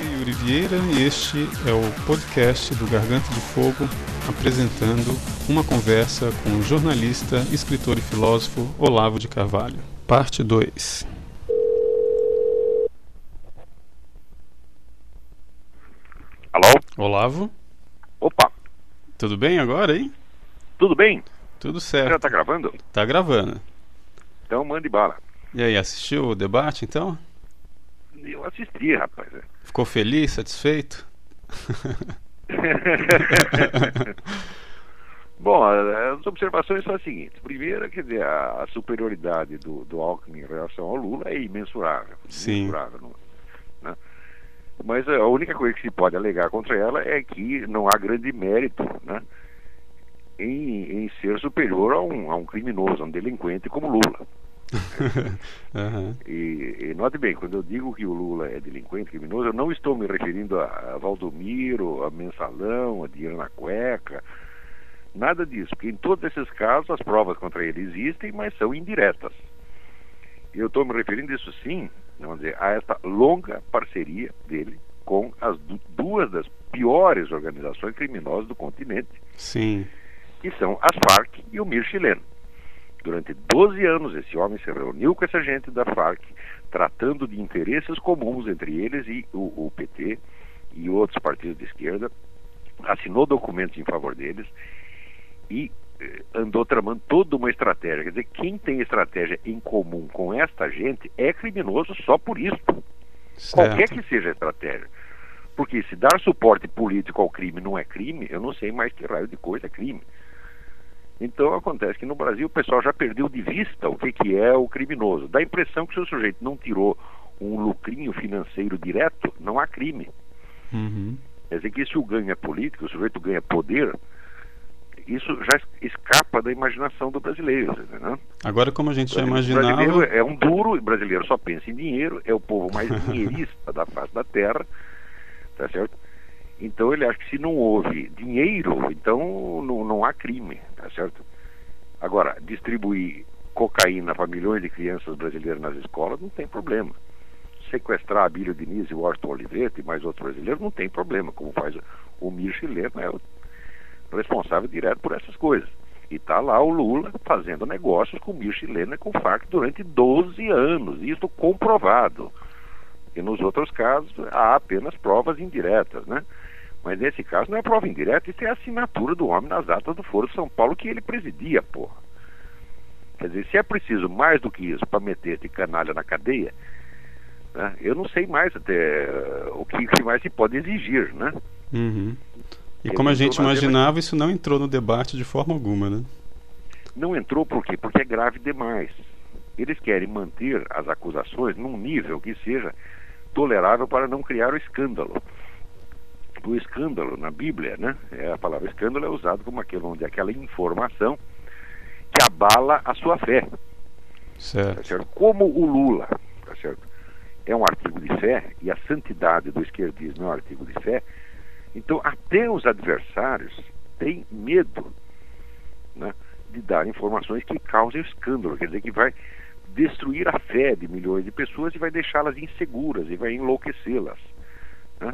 aqui é Yuri Vieira e este é o podcast do Garganta de Fogo apresentando uma conversa com o jornalista, escritor e filósofo Olavo de Carvalho. Parte 2. Alô? Olavo, Opa, tudo bem agora, hein? tudo bem? Tudo Já certo. tá gravando? Tá gravando. Então mande bala. E aí, assistiu o debate então? Eu assisti, rapaz. Ficou feliz, satisfeito? Bom, as observações são as seguintes. Primeiro, quer dizer, a, a superioridade do, do Alckmin em relação ao Lula é imensurável. Sim. Imensurável, né? Mas a única coisa que se pode alegar contra ela é que não há grande mérito né, em, em ser superior a um, a um criminoso, a um delinquente como Lula. Aham. E, e note bem, quando eu digo que o Lula é delinquente, criminoso, eu não estou me referindo a, a Valdomiro, a Mensalão, a dinheiro na cueca, nada disso, porque em todos esses casos as provas contra ele existem, mas são indiretas. Eu estou me referindo isso sim, vamos dizer, a esta longa parceria dele com as du- duas das piores organizações criminosas do continente, Sim. que são as Farc e o MIR chileno. Durante 12 anos, esse homem se reuniu com essa gente da Farc, tratando de interesses comuns entre eles e o, o PT e outros partidos de esquerda, assinou documentos em favor deles e eh, andou tramando toda uma estratégia. Quer dizer, quem tem estratégia em comum com esta gente é criminoso só por isso. Qualquer que seja a estratégia. Porque se dar suporte político ao crime não é crime, eu não sei mais que raio de coisa é crime. Então acontece que no Brasil o pessoal já perdeu de vista o que, que é o criminoso. Dá a impressão que se o sujeito não tirou um lucrinho financeiro direto, não há crime. Uhum. Quer dizer que se o ganho é político, o sujeito ganha poder, isso já es- escapa da imaginação do brasileiro. entendeu? Agora, como a gente já O brasileiro imaginava, é um duro, o brasileiro só pensa em dinheiro, é o povo mais dinheirista da face da terra, tá certo? Então ele acha que se não houve dinheiro, então não, não há crime, tá certo? Agora, distribuir cocaína para milhões de crianças brasileiras nas escolas não tem problema. Sequestrar a Bílio Diniz e Washington Olivetti e mais outros brasileiros não tem problema, como faz o, o Mir chileno, é o responsável direto por essas coisas. E está lá o Lula fazendo negócios com o Mir chileno e com o FARC durante 12 anos, isso comprovado. E nos outros casos há apenas provas indiretas, né? Mas nesse caso não é prova indireta, isso é a assinatura do homem nas atas do Foro de São Paulo que ele presidia, porra. Quer dizer, se é preciso mais do que isso para meter esse canalha na cadeia, né, eu não sei mais até eh, o que, que mais se pode exigir, né? Uhum. E como a gente na imaginava, isso não entrou no debate de forma alguma, né? Não entrou por quê? Porque é grave demais. Eles querem manter as acusações num nível que seja tolerável para não criar o escândalo. O escândalo na Bíblia, né? É, a palavra escândalo é usado como aquele, onde aquela informação que abala a sua fé. Tá Certo. certo? Como o Lula, tá certo? É um artigo de fé e a santidade do esquerdismo é um artigo de fé. Então, até os adversários têm medo né, de dar informações que causem escândalo, quer dizer, que vai destruir a fé de milhões de pessoas e vai deixá-las inseguras e vai enlouquecê-las. né?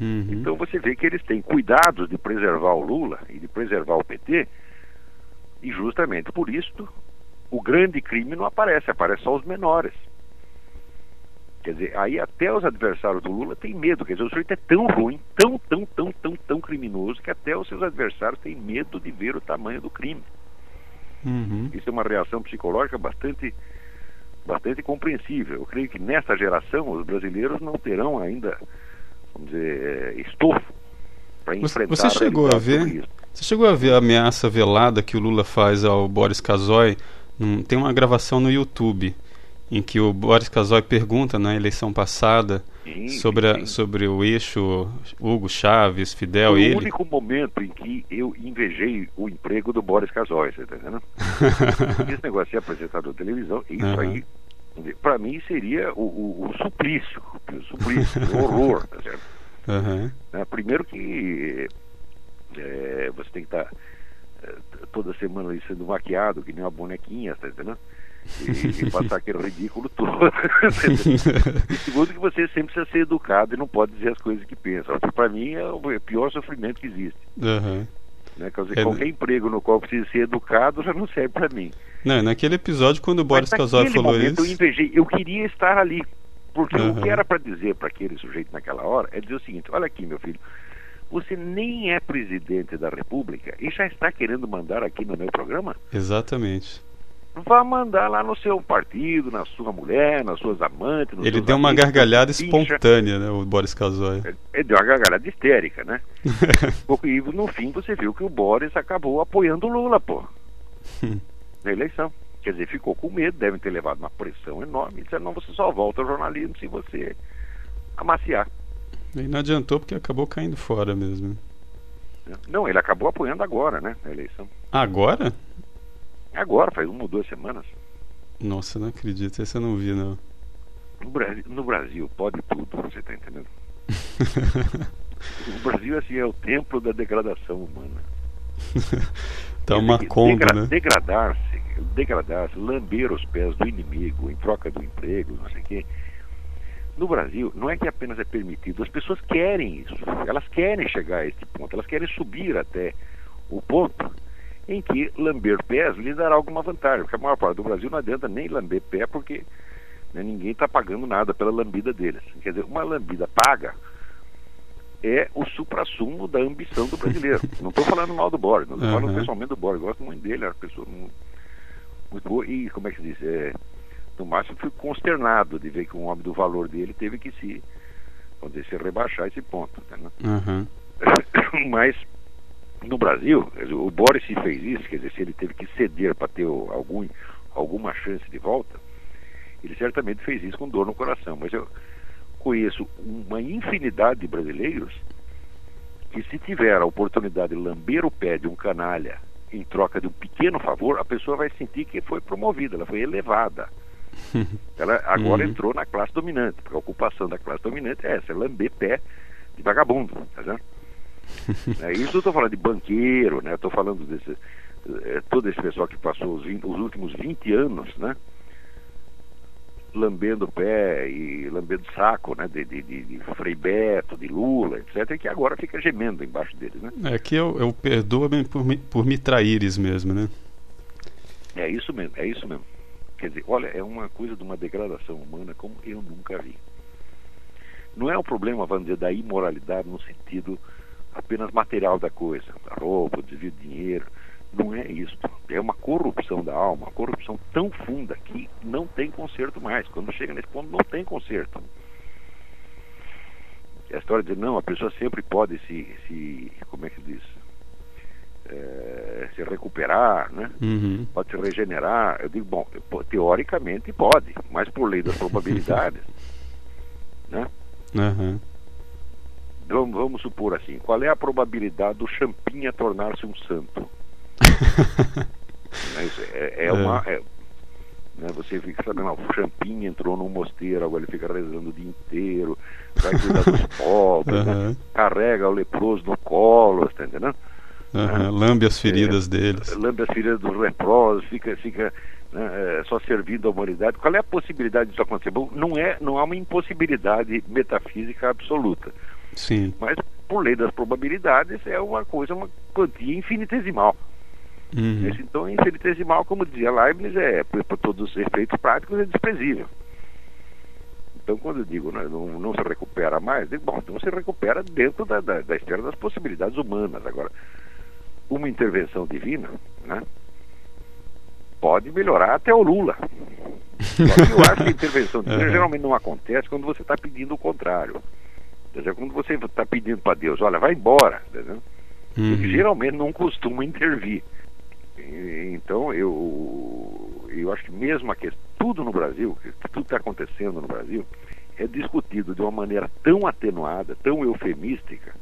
Uhum. Então você vê que eles têm cuidados de preservar o Lula e de preservar o PT, e justamente por isso o grande crime não aparece, aparece só os menores. Quer dizer, aí até os adversários do Lula têm medo, quer dizer, o sujeito é tão ruim, tão, tão, tão, tão, tão criminoso, que até os seus adversários têm medo de ver o tamanho do crime. Uhum. Isso é uma reação psicológica bastante, bastante compreensível. Eu creio que nessa geração os brasileiros não terão ainda, vamos dizer, eh, estofo para Você, enfrentar você chegou a sobre ver? Você chegou a ver a ameaça velada que o Lula faz ao Boris Casoy? Tem uma gravação no YouTube em que o Boris Casoy pergunta na eleição passada Sim, sobre, a- sobre o eixo Hugo Chaves, Fidel, Foi o ele. único momento em que eu invejei o emprego do Boris Casoy, você tá entendendo? Esse negócio de apresentador de televisão, isso Aham. aí, para mim, seria o, o, o suplício, o suplício, o horror, tá certo? Aham. né? Primeiro que é, você tem que estar toda semana ali sendo maquiado, que nem uma bonequinha, tá entendendo? e, e passar aquele ridículo todo. e segundo que você sempre precisa ser educado e não pode dizer as coisas que pensa. Para mim é o pior sofrimento que existe. Uhum. Né? Quer dizer, é... qualquer emprego no qual precisa ser educado já não serve para mim. Não, naquele episódio quando o Boris Casoy falou momento, isso... Eu invejei, eu queria estar ali. Porque uhum. o que era para dizer para aquele sujeito naquela hora é dizer o seguinte: olha aqui, meu filho, você nem é presidente da República e já está querendo mandar aqui no meu programa? Exatamente. Vá mandar lá no seu partido, na sua mulher, nas suas amantes. Ele deu uma gargalhada espontânea, né, o Boris Casoy. Ele deu uma gargalhada histérica, né? e no fim você viu que o Boris acabou apoiando o Lula, pô. na eleição. Quer dizer, ficou com medo, devem ter levado uma pressão enorme. Disseram, não, você só volta ao jornalismo se você amaciar. E não adiantou porque acabou caindo fora mesmo. Não, ele acabou apoiando agora, né, a eleição. Agora? Agora, faz uma ou duas semanas. Nossa, não acredito, esse eu não vi, não. No Brasil, no Brasil pode tudo, você está entendendo? o Brasil, assim, é o templo da degradação humana. tá uma conda, degra né? Degradar-se, degradar-se, lamber os pés do inimigo em troca do emprego, não sei o quê no Brasil, não é que apenas é permitido, as pessoas querem isso, elas querem chegar a este ponto, elas querem subir até o ponto em que lamber pés lhe dará alguma vantagem, porque a maior parte do Brasil não adianta nem lamber pé, porque né, ninguém está pagando nada pela lambida deles. Quer dizer, uma lambida paga é o supra-sumo da ambição do brasileiro. Não estou falando mal do Boris, não estou uhum. falando pessoalmente do Boris, gosto muito dele, é uma pessoa muito, muito boa e, como é que se diz, é, no máximo fui consternado de ver que um homem do valor dele teve que se, dizer, se rebaixar esse ponto. Tá, né? uhum. Mas no Brasil, o Boris fez isso, quer dizer, se ele teve que ceder para ter algum, alguma chance de volta, ele certamente fez isso com dor no coração. Mas eu conheço uma infinidade de brasileiros que se tiver a oportunidade de lamber o pé de um canalha em troca de um pequeno favor, a pessoa vai sentir que foi promovida, ela foi elevada. Ela agora uhum. entrou na classe dominante, porque a ocupação da classe dominante é essa, é lamber pé de vagabundo, tá vendo? é, isso eu estou falando de banqueiro, né? Estou falando desse, é, todo esse pessoal que passou os, 20, os últimos 20 anos, né? lambendo pé e lambendo saco, né, de, de, de, Frei Beto, de Lula, etc., e que agora fica gemendo embaixo deles, né? É que eu, eu perdoa-me por me, por me traíres mesmo, né? É isso mesmo, é isso mesmo. Quer dizer, olha, é uma coisa de uma degradação humana como eu nunca vi. Não é um problema, vamos dizer, da imoralidade no sentido apenas material da coisa, roupa, desvio de dinheiro. Não é isso. É uma corrupção da alma, uma corrupção tão funda que não tem conserto mais. Quando chega nesse ponto, não tem conserto. É a história de não, a pessoa sempre pode se, se como é que diz? É, se recuperar, né? Uhum. pode se regenerar. Eu digo, bom, teoricamente pode, mas por lei das probabilidades, né? Uhum. Vamos, vamos, supor assim, qual é a probabilidade do Champinha tornar-se um santo? é, é, é, uma. É, né, você fica sabendo, o Champinha entrou num mosteiro, agora ele fica rezando o dia inteiro, vai cuidar dos pobres, uhum. né, carrega o leproso no colo, está entendendo? Uhum, lambe as feridas é, deles. Lambe as feridas dos leprosos, fica, fica né, é, só servindo a humanidade. Qual é a possibilidade disso acontecer? Bom, não, é, não há uma impossibilidade metafísica absoluta. Sim. Mas, por lei das probabilidades, é uma coisa, uma quantia infinitesimal. Uhum. Esse, então, infinitesimal, como dizia Leibniz, é, por, por todos os efeitos práticos, é desprezível. Então, quando eu digo né, não, não se recupera mais, digo, bom, então se recupera dentro da, da, da esfera das possibilidades humanas. Agora, uma intervenção divina, né? Pode melhorar até o Lula. eu acho que a intervenção divina uhum. geralmente não acontece quando você está pedindo o contrário. Dizer, quando você está pedindo para Deus, olha, vai embora, entendeu? Uhum. geralmente não costuma intervir. E, então eu, eu acho que mesmo que tudo no Brasil, que tudo está acontecendo no Brasil, é discutido de uma maneira tão atenuada, tão eufemística,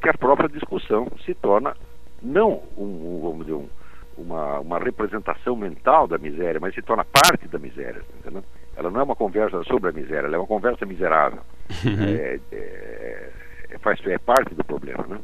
que a própria discussão se torna não um, um vamos dizer, um, uma, uma representação mental da miséria, mas se torna parte da miséria. Entendeu? Ela não é uma conversa sobre a miséria, ela é uma conversa miserável. Uhum. É, é, é, faz, é parte do problema. Né?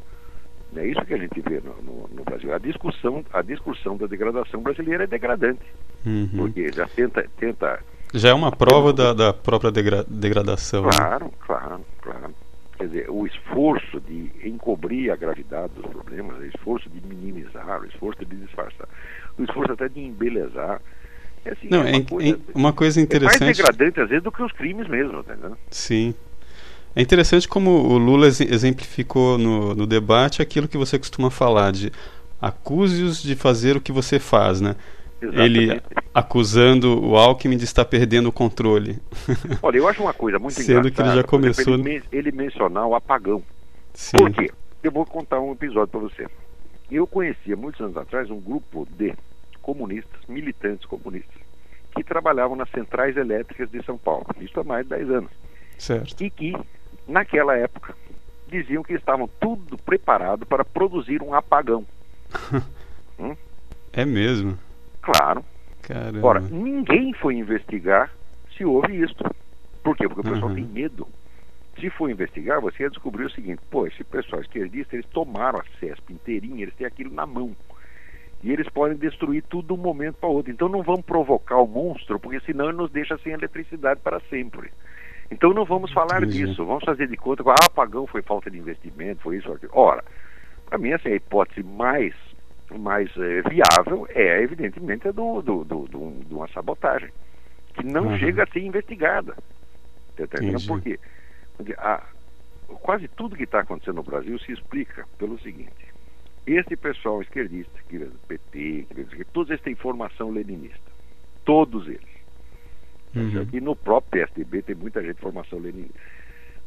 É isso que a gente vê no, no, no, Brasil. A discussão, a discussão da degradação brasileira é degradante. Uhum. Porque já tenta, tenta. Já é uma prova da, da própria degra degradação. Né? Claro, né? claro, claro. Quer dizer, o esforço de encobrir a gravidade dos problemas, o esforço de minimizar, o esforço de disfarçar, o esforço até de embelezar. É, assim, Não, é uma, é, coisa, uma coisa interessante. É mais degradante às vezes do que os crimes mesmo, tá? Sim. É interessante como o Lula exemplificou no, no debate aquilo que você costuma falar de acuse-os de fazer o que você faz, né? Exatamente. Ele acusando o Alckmin de estar perdendo o controle. Olha, eu acho uma coisa muito Sendo que ele já começou. Ele, ele mencionar o apagão. Sim. Por quê? Eu vou contar um episódio para você. Eu conhecia muitos anos atrás um grupo de comunistas, militantes comunistas, que trabalhavam nas centrais elétricas de São Paulo. Isso há mais de 10 anos. Certo. E que, naquela época, diziam que estavam tudo preparado para produzir um apagão. hum? É mesmo? Claro. Caramba. Ora, ninguém foi investigar se houve isso. Por quê? Porque o pessoal uhum. tem medo. Se for investigar, você ia descobrir o seguinte: pô, esse pessoal esquerdista, eles tomaram a CESP inteirinha, eles têm aquilo na mão. E eles podem destruir tudo de um momento para outro. Então não vamos provocar o monstro, porque senão ele nos deixa sem eletricidade para sempre. Então não vamos falar Entendi. disso. Vamos fazer de conta que ah, apagão foi falta de investimento, foi isso aquilo. Ora, para mim, é a hipótese mais mais é, viável é, evidentemente, a do, do, do, do, de uma sabotagem, que não uhum. chega a ser investigada. Entendeu? Por quê? Porque a, quase tudo que está acontecendo no Brasil se explica pelo seguinte: esse pessoal esquerdista, que do PT, que, todos eles têm formação leninista. Todos eles. Uhum. E no próprio PSDB tem muita gente de formação leninista.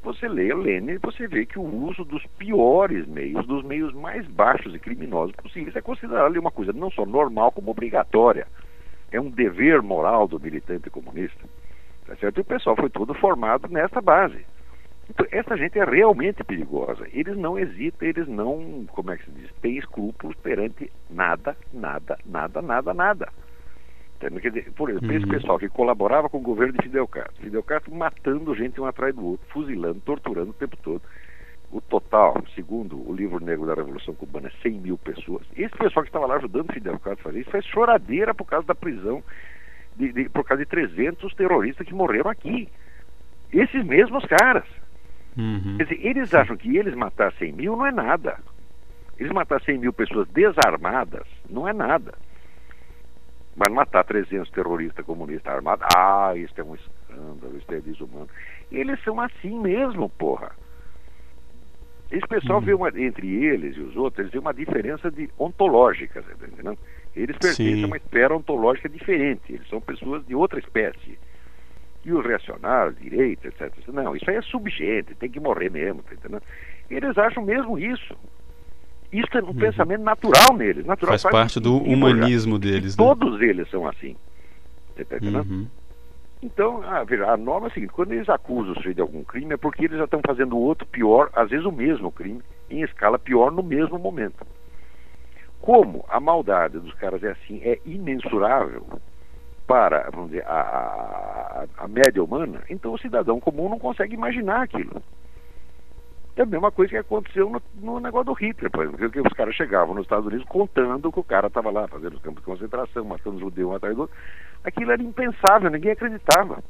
Você lê Lenin e você vê que o uso dos piores meios, dos meios mais baixos e criminosos possíveis, é considerado ali uma coisa não só normal, como obrigatória. É um dever moral do militante comunista. Tá certo? E o pessoal foi todo formado nessa base. Então, essa gente é realmente perigosa. Eles não hesitam, eles não, como é que se diz, têm escrúpulos perante nada, nada, nada, nada, nada. Dizer, por exemplo, uhum. esse pessoal que colaborava com o governo de Fidel Castro, Fidel Castro matando gente um atrás do outro, fuzilando, torturando o tempo todo. O total, segundo o livro negro da Revolução Cubana, é 100 mil pessoas. Esse pessoal que estava lá ajudando Fidel Castro a fazer isso faz choradeira por causa da prisão, de, de, por causa de 300 terroristas que morreram aqui. Esses mesmos caras. Uhum. Quer dizer, eles acham que eles matar 100 mil não é nada. Eles matar 100 mil pessoas desarmadas não é nada. Mas matar 300 terroristas comunistas armados, ah, isso é um escândalo, isso é desumano. Eles são assim mesmo, porra. Esse pessoal uhum. vê uma, entre eles e os outros, eles vê uma diferença de ontológica, tá entendendo? Eles pertencem Sim. a uma esfera ontológica diferente, eles são pessoas de outra espécie. E os reacionários, direita, etc. Não, isso aí é subgente, tem que morrer mesmo, tá entendendo? Eles acham mesmo isso. Isso é um uhum. pensamento natural neles. Natural faz, faz parte do humanismo já. deles. Né? Todos eles são assim. Você entendendo? Uhum. Então, a, a norma é a seguinte: quando eles acusam o sujeito de algum crime, é porque eles já estão fazendo outro pior, às vezes o mesmo crime, em escala pior no mesmo momento. Como a maldade dos caras é assim, é imensurável para, vamos dizer, a, a, a média humana, então o cidadão comum não consegue imaginar aquilo. É a mesma coisa que aconteceu no, no negócio do Hitler, por exemplo, que os caras chegavam nos Estados Unidos contando que o cara estava lá fazendo os campos de concentração, matando os judeus um atrás do outro. Aquilo era impensável, ninguém acreditava.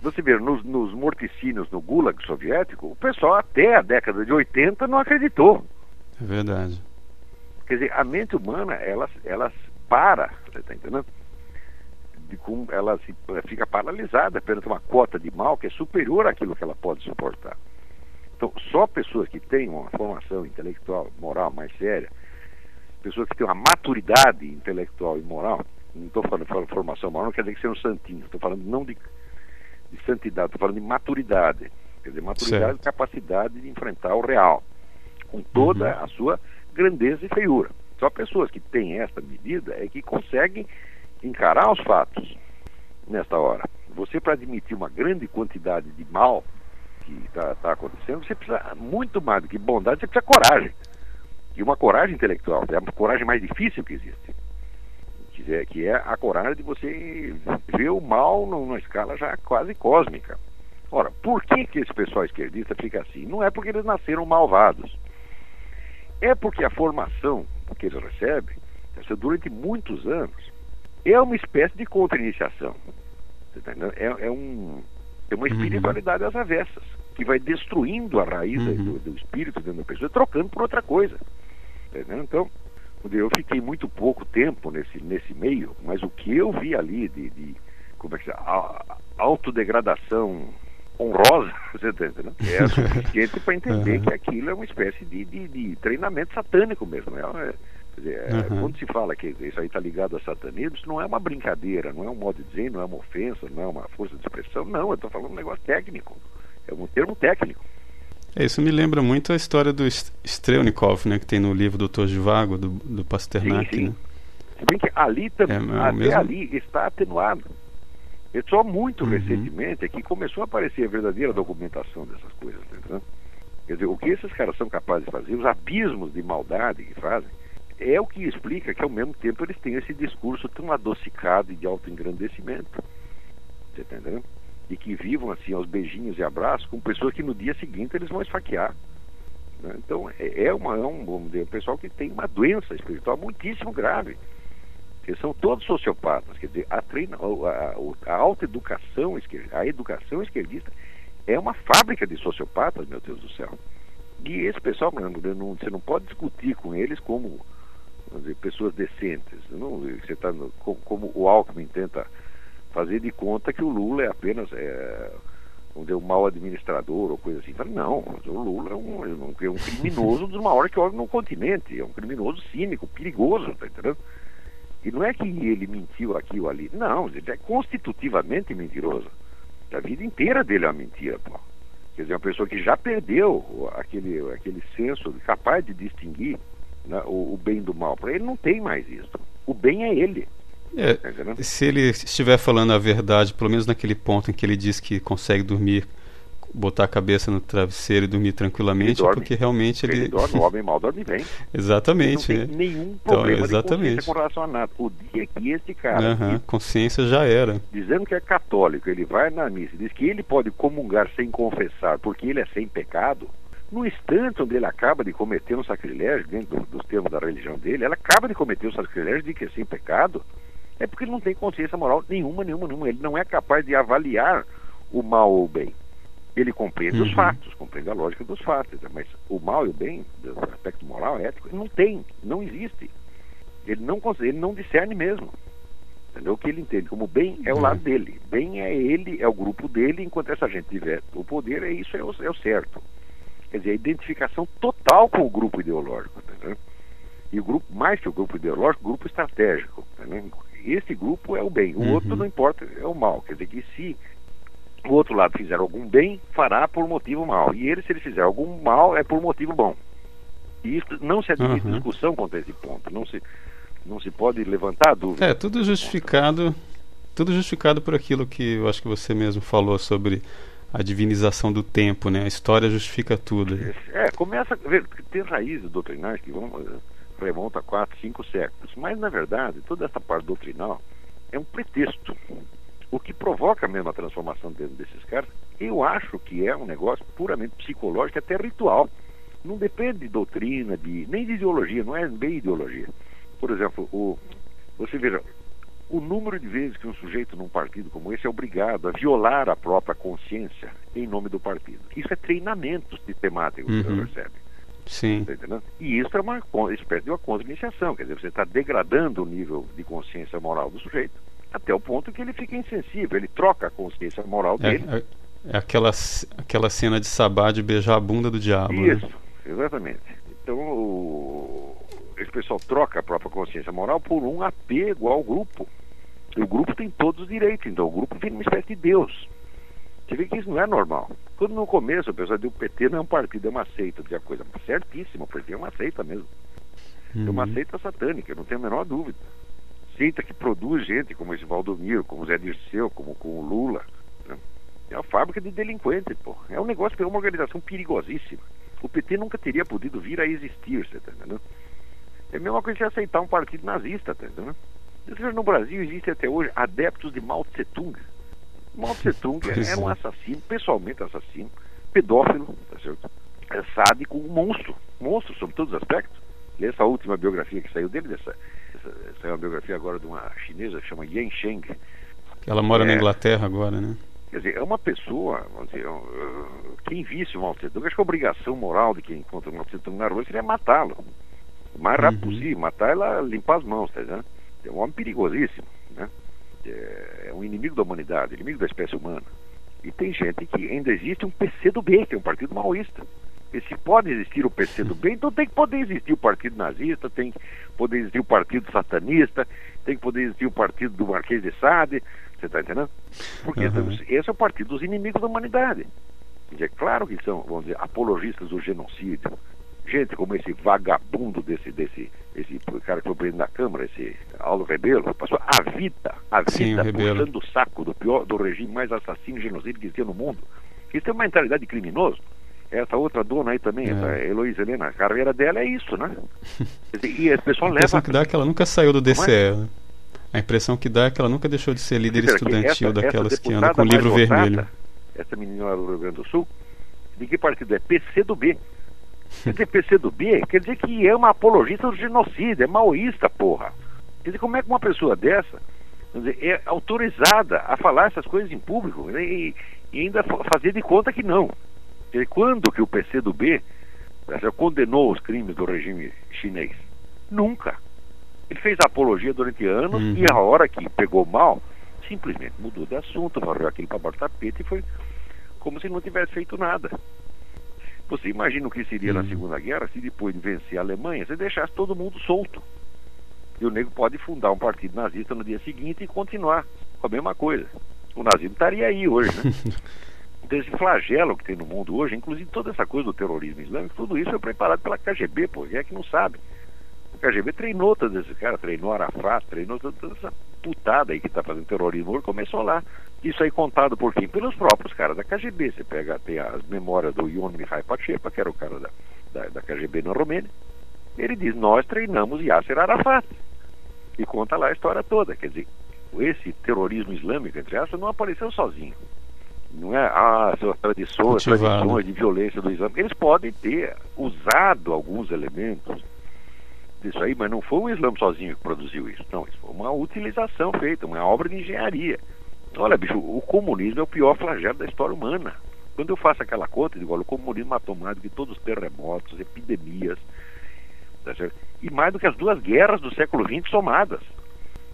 Você vê, nos, nos morticínios no Gulag soviético, o pessoal até a década de 80 não acreditou. É verdade. Quer dizer, a mente humana, ela, ela para, você está entendendo? De como ela se, fica paralisada perante uma cota de mal que é superior àquilo que ela pode suportar. Então, só pessoas que têm uma formação intelectual, moral mais séria, pessoas que têm uma maturidade intelectual e moral, não estou falando, falando formação moral, não quer dizer que sejam santinhos, estou falando não de, de santidade, estou falando de maturidade. Quer dizer, maturidade e capacidade de enfrentar o real, com toda uhum. a sua grandeza e feiura. Só pessoas que têm esta medida é que conseguem encarar os fatos nesta hora. Você, para admitir uma grande quantidade de mal, que está tá acontecendo, você precisa muito mais do que bondade, você precisa coragem. E uma coragem intelectual, é a coragem mais difícil que existe. Que é, é a coragem de você ver o mal numa escala já quase cósmica. Ora, por que, que esse pessoal esquerdista fica assim? Não é porque eles nasceram malvados. É porque a formação que eles recebem, durante muitos anos, é uma espécie de contra-iniciação. Tá é, é, um, é uma uhum. espiritualidade uhum. às avessas, que vai destruindo a raiz uhum. do, do, espírito dentro da pessoa, trocando por outra coisa. Tá então, eu fiquei muito pouco tempo nesse, nesse meio, mas o que eu vi ali de, de como é que se autodegradação honrosa, você tá entendendo? É suficiente para entender uhum. que aquilo é uma espécie de, de, de treinamento satânico mesmo. É, dizer, uhum. Quando se fala que isso aí está ligado a satanismo, isso não é uma brincadeira, não é um modo de dizer, não é uma ofensa, não é uma força de expressão, não, eu estou falando um negócio técnico. É um termo técnico. É, isso me lembra muito a história do Strelnikov, né, que tem no livro Doutor Vago do, do Pasternak. Sim, sim. Né? Se bem que ali também, é, até mesmo... ali está atenuado. É só muito uhum. recentemente é que começou a aparecer a verdadeira documentação dessas coisas, tá entendeu? Quer dizer, o que esses caras são capazes de fazer, os abismos de maldade que fazem, é o que explica que ao mesmo tempo eles têm esse discurso tão adocicado e de autoengrandecimento. Você tá entendendo? E que vivam assim aos beijinhos e abraços com pessoas que no dia seguinte eles vão esfaquear. Né? Então é, é, uma, é um, vamos dizer, um pessoal que tem uma doença espiritual muitíssimo grave que são todos sociopatas. Quer dizer, a, treina, a, a, a alta educação, a educação esquerdista é uma fábrica de sociopatas, meu Deus do céu. E esse pessoal, não, você não pode discutir com eles como dizer, pessoas decentes. Não, você tá no, como, como, o Alckmin tenta fazer de conta que o Lula é apenas é, vamos dizer, um mau administrador ou coisa assim. Fala, não, o Lula é um, é um criminoso dos maiores que houve no continente. É um criminoso cínico, perigoso, tá entendendo? E não é que ele mentiu aqui ou ali. Não, ele é constitutivamente mentiroso. A vida inteira dele é uma mentira, pô. Quer dizer, uma pessoa que já perdeu aquele, aquele senso capaz de distinguir né, o, o, bem do mal. Para ele não tem mais isso. O bem é ele. É, tá se ele estiver falando a verdade, pelo menos naquele ponto em que ele diz que consegue dormir botar a cabeça no travesseiro e dormir tranquilamente, dorme, porque realmente ele. Ele dorme, o homem mal dorme bem. exatamente. Ele não tem nenhum então, problema então, exatamente. com relação a nada. O dia que esse cara. Uhum, consciência já era. Dizendo que é católico, ele vai na missa e diz que ele pode comungar sem confessar porque ele é sem pecado. No instante onde ele acaba de cometer um sacrilégio, dentro dos termos da religião dele, ela acaba de cometer o um sacrilégio de que sem pecado, é porque ele não tem consciência moral nenhuma, nenhuma, nenhuma. Ele não é capaz de avaliar o mal ou o bem. Ele compreende uhum. os fatos, compreende a lógica dos fatos, mas o mal e o bem, do aspecto moral, ético, não tem, não existe. Ele não, ele não discerne mesmo. Entendeu? O que ele entende como bem é o uhum. lado dele. Bem é ele, é o grupo dele, enquanto essa gente tiver o poder, é isso, é o, é o certo. Quer dizer, a identificação total com o grupo ideológico. Entendeu? E o grupo, mais que o grupo ideológico, o grupo estratégico. Entendeu? Esse grupo é o bem, o uhum. outro não importa, é o mal. Quer dizer que se o outro lado fizer algum bem, fará por motivo mal. E ele, se ele fizer algum mal, é por motivo bom. E isso não se admite uhum. discussão quanto a esse ponto. Não se, não se pode levantar dúvida. É, tudo justificado, tudo justificado por aquilo que eu acho que você mesmo falou sobre a divinização do tempo, né? A história justifica tudo. É, começa a ver, tem raízes doutrinárias que vão, remontam a quatro, cinco séculos. Mas, na verdade, toda essa parte doutrinal é um pretexto o que provoca mesmo a transformação dentro desses caras, eu acho que é um negócio puramente psicológico, até ritual. Não depende de doutrina, de, nem de ideologia, não é bem ideologia. Por exemplo, o, você veja, o número de vezes que um sujeito num partido como esse é obrigado a violar a própria consciência em nome do partido. Isso é treinamento sistemático que uhum. você percebe. Sim. Tá e isso é uma espécie de uma contra-iniciação, quer dizer, você está degradando o nível de consciência moral do sujeito até o ponto que ele fica insensível, ele troca a consciência moral é, dele. É, é aquela, aquela cena de sabá de beijar a bunda do diabo. Né? Isso, né? exatamente. Então, o, esse pessoal troca a própria consciência moral por um apego ao grupo. E o grupo tem todos os direitos, então o grupo vira uma espécie de Deus. Você vê que isso não é normal. Quando no começo pessoal diz o PT não é um partido, é uma seita, dizia coisa certíssima, o PT é uma seita mesmo. Uhum. É uma uhum. seita satânica, não tenho a menor dúvida seita que produz gente como esse Valdomiro, como o Zé Dirceu, como com o Lula. Né? É uma fábrica de delinquentes, pô. É um negócio, é uma organização perigosíssima. O PT nunca teria podido vir a existir, você tá entendendo? É a mesma coisa que aceitar um partido nazista, tá entendendo? No Brasil existe até hoje adeptos de Mao Tse Tung. Mao Tse Tung era um é. assassino, pessoalmente assassino, pedófilo, tá certo? É sádico, um monstro, monstro sob todos os aspectos. Lê essa última biografia que saiu dele, dessa, essa, saiu uma biografia agora de uma chinesa que chama Yan Sheng. Ela mora é, na Inglaterra agora, né? Quer dizer, é uma pessoa, vamos dizer, quem visse o Mao Tse Tung, acho que a obrigação moral de quem encontra o Mao Tse Tung na rua seria matá-lo. O mais rápido uhum. possível, matar ela limpar as mãos, tá entendendo? É um homem perigosíssimo, né? É, é um inimigo da humanidade, inimigo da espécie humana. E tem gente que ainda existe um PC do B, que é um partido maoísta. E se pode existir o PC do bem, então tem que poder existir o partido nazista, tem que poder existir o partido satanista, tem que poder existir o partido do Marquês de Sade, você está entendendo? Porque uhum. esse é o partido dos inimigos da humanidade. É claro que são, vamos dizer, apologistas do genocídio. Gente como esse vagabundo desse, desse esse cara que foi preso na Câmara, esse Aldo Rebelo, passou a vida, a vida Sim, puxando o saco do pior, do regime mais assassino e genocídio que existia no mundo. Isso tem uma mentalidade de criminoso. Essa outra dona aí também, é. essa Heloísa Helena, a carreira dela é isso, né? E as pessoas levam. A impressão que dá é que ela nunca saiu do DCE. É? Né? A impressão que dá é que ela nunca deixou de ser líder estudantil essa, daquelas essa que andam com o livro votada, vermelho. Essa menina lá do Rio Grande do Sul, de que partido é? PC do B. Quer dizer, PC do B quer dizer que é uma apologista do genocídio, é maoísta, porra. Quer dizer, como é que uma pessoa dessa dizer, é autorizada a falar essas coisas em público e, e ainda fazer de conta que não? Quer dizer, quando que o PC do B condenou os crimes do regime chinês? Nunca. Ele fez apologia durante anos uhum. e a hora que pegou mal, simplesmente mudou de assunto, varreu aquilo para baixo do tapete e foi como se não tivesse feito nada. Você imagina o que seria uhum. na Segunda Guerra se depois de vencer a Alemanha você deixasse todo mundo solto. E o nego pode fundar um partido nazista no dia seguinte e continuar com a mesma coisa. O nazismo estaria aí hoje, né? então esse flagelo que tem no mundo hoje, inclusive toda essa coisa do terrorismo islâmico, tudo isso foi preparado pela KGB, pô, é que não sabe. O KGB treinou todos esses caras, treinou Arafat, treinou toda, essa putada aí que está fazendo terrorismo, começou lá. Isso aí contado por quem? Pelos próprios caras da KGB. Você pega, tem as memórias do Ion Mihai Pachepa, que era o cara da, da, da KGB na Romênia. Ele diz, nós treinamos Yasser Arafat. E conta lá a história toda. Quer dizer, esse terrorismo islâmico, entre aspas, não apareceu sozinho. Não é, ah, suas tradições, tradições de violência do Islã. Eles podem ter usado alguns elementos disso aí, mas não foi o Islã sozinho que produziu isso. Não, isso foi uma utilização feita, uma obra de engenharia. Olha, bicho, o comunismo é o pior flagelo da história humana. Quando eu faço aquela conta, eu digo, olha, o comunismo matou mais do que todos os terremotos, epidemias, tá e mais do que as duas guerras do século XX somadas.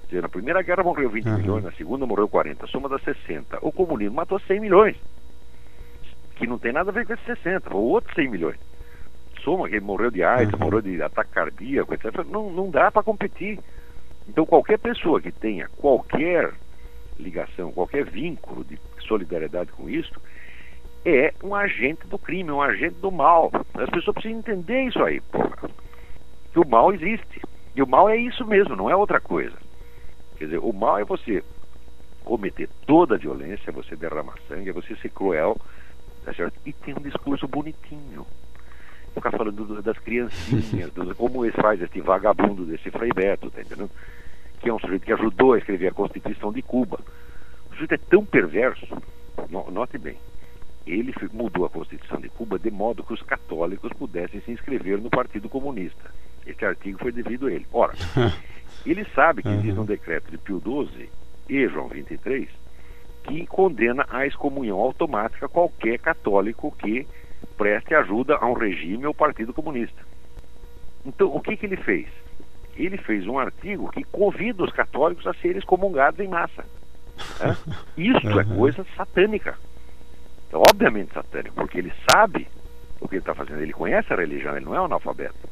Dizer, na primeira guerra morreu 20 uhum. milhões, na segunda morreu 40, soma das 60. O comunismo matou 100 milhões, que não tem nada a ver com esses 60, ou outros 100 milhões soma, que morreu de AIDS, uhum. morreu de ataque cardíaco, etc. Não, não dá para competir. Então, qualquer pessoa que tenha qualquer ligação, qualquer vínculo de solidariedade com isso, é um agente do crime, um agente do mal. As pessoas precisam entender isso aí, porra. Que o mal existe. E o mal é isso mesmo, não é outra coisa. Quer dizer, o mal é você cometer toda a violência, é você derramar sangue, é você ser cruel, tá certo? E ter um discurso bonitinho ficar falando do, das criancinhas, como ele faz esse vagabundo desse Frei Beto, tá entendendo? Que é um sujeito que ajudou a escrever a Constituição de Cuba. O sujeito é tão perverso, note bem, ele mudou a Constituição de Cuba de modo que os católicos pudessem se inscrever no Partido Comunista. Esse artigo foi devido a ele. Ora, ele sabe que existe um decreto de Pio XII e João 23 que condena a excomunhão automática qualquer católico que preste ajuda a um regime ou Partido Comunista. Então, o que, que ele fez? Ele fez um artigo que convida os católicos a serem excomungados em massa. Né? Isso uhum. é coisa satânica. Então, obviamente satânico, porque ele sabe o que ele está fazendo. Ele conhece a religião, ele não é um analfabeto.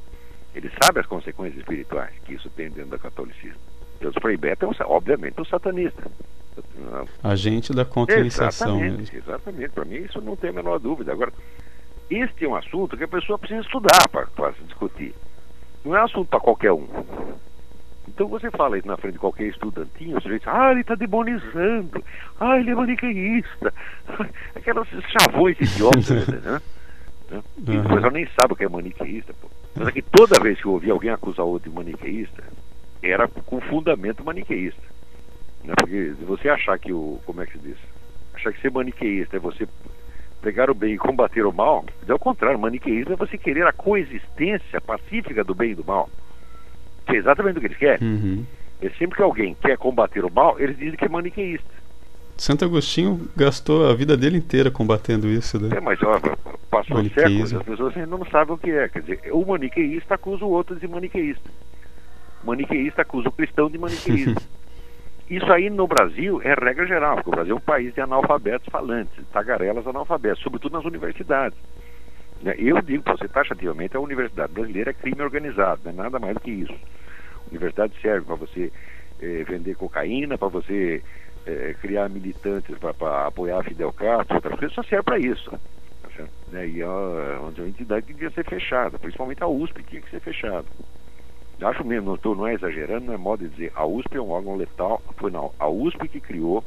Ele sabe as consequências espirituais que isso tem dentro do catolicismo. Deus Frei Beto é, um, obviamente, um satanista. Agente da contra-iniciação. Exatamente, exatamente. Para mim, isso não tem a menor dúvida. Agora, este é um assunto que a pessoa precisa estudar para discutir. Não é assunto para qualquer um. Então você fala isso na frente de qualquer estudantinho, o sujeito diz, ah, ele está demonizando, ah, ele é maniqueísta. Aquelas chavões idiotas, né? né? E uhum. o pessoal nem sabe o que é maniqueísta, pô. Mas é que toda vez que eu ouvi alguém acusar outro de maniqueísta, era com fundamento maniqueísta. Né? Porque se você achar que o. Como é que se diz? Achar que ser maniqueísta é você pegar o bem e combater o mal, é o contrário, maniqueísmo é você querer a coexistência pacífica do bem e do mal. Que é exatamente o que eles querem. Uhum. É sempre que alguém quer combater o mal, eles dizem que é maniqueísta. Santo Agostinho gastou a vida dele inteira combatendo isso, né? É, mas ó, passou séculos, as pessoas ainda não sabem o que é. Quer dizer, o maniqueísta acusa o outro de maniqueísta. O maniqueísta acusa o cristão de maniqueísmo. Isso aí no Brasil é regra geral, porque o Brasil é um país de analfabetos falantes, tagarelas analfabetos, sobretudo nas universidades. Né, Eu digo para você taxativamente, a universidade brasileira é crime organizado, não é nada mais do que isso. A universidade serve para você eh, vender cocaína, para você eh, criar militantes para apoiar Fidel Castro, outras coisas, só serve para isso. tá? Né, E é uma entidade que devia ser fechada, principalmente a USP tinha que ser fechada. Acho mesmo, não, não é exagerando, não é modo de dizer, a USP é um órgão letal, foi não, a USP que criou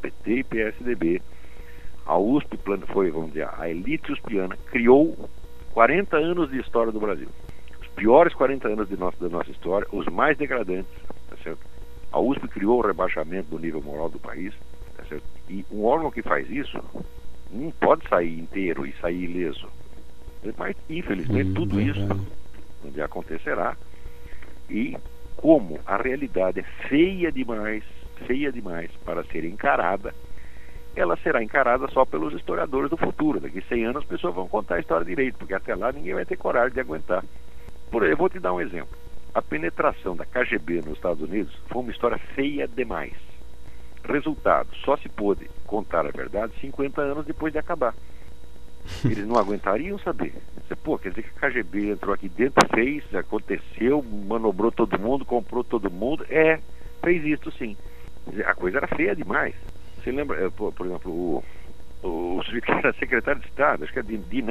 PT e PSDB. A USP foi, vamos dizer, a elite uspiana, criou 40 anos de história do Brasil. Os piores 40 anos de nossa, da nossa história, os mais degradantes, tá certo? A USP criou o rebaixamento do nível moral do país, tá certo? E um órgão que faz isso não pode sair inteiro e sair ileso. Mas, infelizmente, tudo isso acontecerá e como a realidade é feia demais, feia demais para ser encarada, ela será encarada só pelos historiadores do futuro. Daqui 100 anos as pessoas vão contar a história direito, porque até lá ninguém vai ter coragem de aguentar. Por eu vou te dar um exemplo. A penetração da KGB nos Estados Unidos foi uma história feia demais. Resultado, só se pôde contar a verdade 50 anos depois de acabar. Eles não aguentariam saber. Pô, quer dizer que a KGB entrou aqui dentro, fez, aconteceu, manobrou todo mundo, comprou todo mundo. É, fez isso sim. A coisa era feia demais. Você lembra, eh, por, por exemplo, o, o, sujeito que era secretário de Estado, acho que é de, de.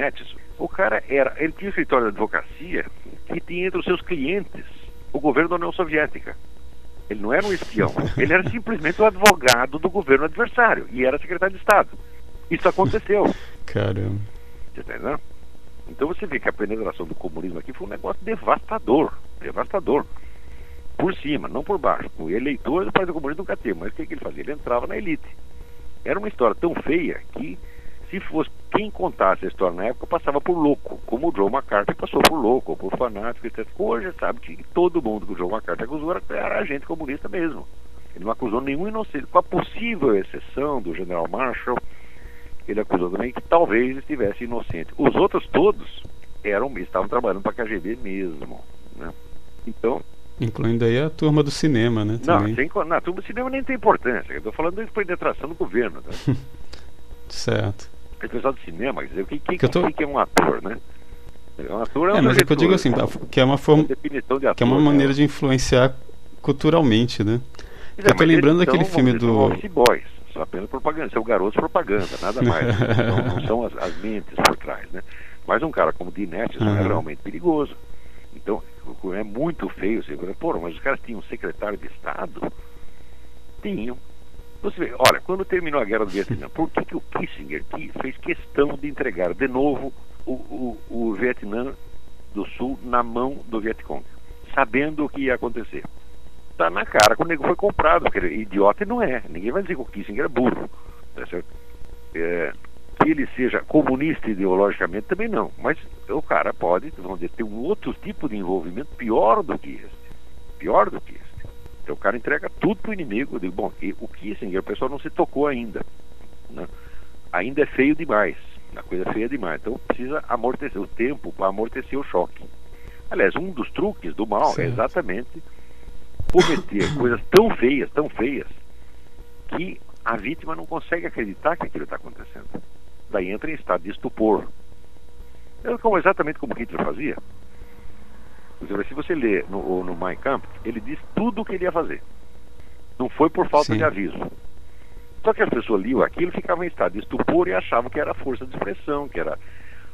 O cara era, ele tinha um escritório de advocacia que tinha entre os seus clientes o governo da União Soviética. Ele não era um espião, ele era simplesmente o advogado do governo adversário e era secretário de Estado. Isso aconteceu. Caramba. Tá entendendo? Então você vê que a penetração do comunismo aqui foi um negócio devastador. Devastador. Por cima, não por baixo. O eleitor do Partido Comunista nunca teve, mas o que, que ele fazia? Ele entrava na elite. Era uma história tão feia que, se fosse quem contasse a história na época, passava por louco, como o Joe McCarthy passou por louco, ou por fanático, etc. Hoje sabe que todo mundo que o Joe McCarthy acusou era, era agente comunista mesmo. Ele não acusou nenhum inocente, com a possível exceção do general Marshall, ele acusou também que talvez estivesse inocente. Os outros todos eram estavam trabalhando para a KGB mesmo. Né? Então, Incluindo aí a turma do cinema, né? não, Também. sem, co- na turma do cinema nem tem importância. Eu estou falando da penetração do governo. Tá? Certo. O pessoal do cinema, quer dizer, o que, que, tô- que, que é um ator, né? Um ator é um É, mas é que eu digo assim, sujeito- que é uma forma, de ator, que é uma né? maneira de influenciar culturalmente, né? Pois eu mas lembrando daquele filme do- office boys, apenas propaganda, são garotos propaganda, nada mais. não, não são as, as mentes por trás, né? Mas um cara como Dinetti é Uhum. realmente perigoso. Então, é muito feio. Você fala, Pô, mas os caras tinham um secretário de Estado? Tinham. Você vê, olha, quando terminou a guerra do Vietnã, por que, que o Kissinger que fez questão de entregar de novo o, o, o Vietnã do Sul na mão do Vietcong, sabendo o que ia acontecer? Tá na cara que o nego foi comprado, porque ele- idiota ele não é. Ninguém vai dizer que o Kissinger é burro. Tá certo? É, que ele seja comunista ideologicamente também não. Mas o cara pode, vamos dizer, ter um outro tipo de envolvimento pior do que este. Pior do que este. Então o cara entrega tudo pro inimigo. Eu digo, bom, e o Kissinger, o pessoal não se tocou ainda. né? Ainda é feio demais. A coisa é feia demais. Então precisa amortecer o tempo para amortecer o choque. Aliás, um dos truques do mal é exatamente cometer coisas tão feias, tão feias, que a vítima não consegue acreditar que aquilo está acontecendo. Daí entra em estado de estupor. É como, exatamente como Hitler fazia. Se você lê no, no Mein Kampf, ele diz tudo o que ele ia fazer. Não foi por falta Sim. de aviso. Só que as pessoas liam aquilo, ficavam em estado de estupor e achavam que era força de expressão, que era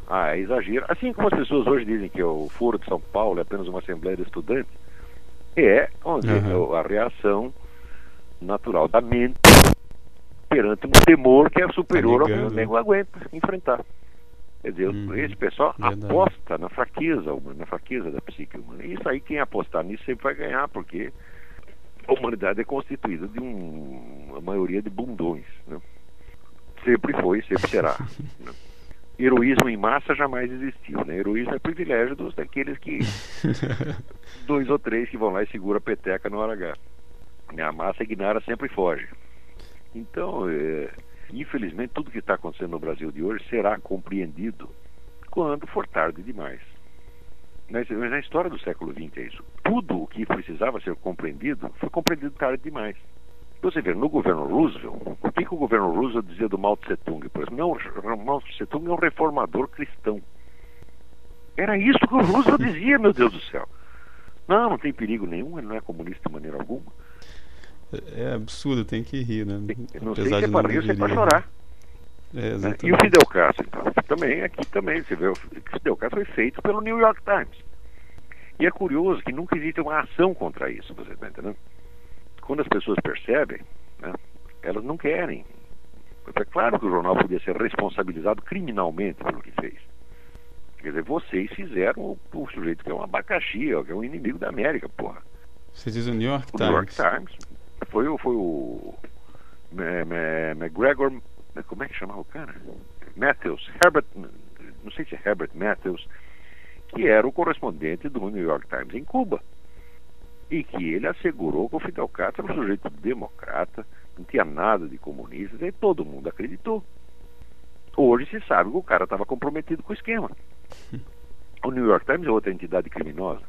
ah, exagero. Assim como as pessoas hoje dizem que o Foro de São Paulo é apenas uma assembleia de estudantes, é onde Uhum. a reação natural da mente perante um temor que é superior ao que o negando, nego aguenta enfrentar. Quer dizer, Uhum. esse pessoal Verdade. aposta na fraqueza humana, na fraqueza da psique humana. E isso aí, quem apostar nisso sempre vai ganhar, porque a humanidade é constituída de um- uma maioria de bundões. Né? Sempre foi, sempre será. Heroísmo em massa jamais existiu, né? Heroísmo é privilégio dos daqueles que dois ou três que vão lá e segura a peteca no hora H. A massa ignara sempre foge. Então, é, infelizmente, tudo que está acontecendo no Brasil de hoje será compreendido quando for tarde demais. Mas, mas na história do século XX é isso. Tudo o que precisava ser compreendido foi compreendido tarde demais. Você vê, no governo Roosevelt, o que, o governo Roosevelt dizia do Mao Tse Tung? Por exemplo, não, Mao Tse Tung é um reformador cristão. Era isso que o Roosevelt dizia, meu Deus do céu. Não, não tem perigo nenhum, ele não é comunista de maneira alguma. É absurdo, tem que rir, né? Não Apesar sei se é para rir ou se é para chorar. É, né? E o Fidel Castro, então, também, aqui também, você vê, o Fidel Castro foi feito pelo New York Times. E é curioso que nunca existe uma ação contra isso, você está entendendo? Quando as pessoas percebem, né, elas não querem. É claro que o jornal podia ser responsabilizado criminalmente pelo que fez. Quer dizer, vocês fizeram o, o sujeito que é um abacaxi, que é um inimigo da América, porra. Você diz o New York o Times? New York Times. Foi, foi o McGregor como é que chamava o cara? Matthews, Herbert, não sei se é Herbert Matthews, que era o correspondente do New York Times em Cuba. E que ele assegurou que o Fidel Castro era um sujeito democrata, não tinha nada de comunista, e todo mundo acreditou. Hoje se sabe que o cara estava comprometido com o esquema. O New York Times é outra entidade criminosa,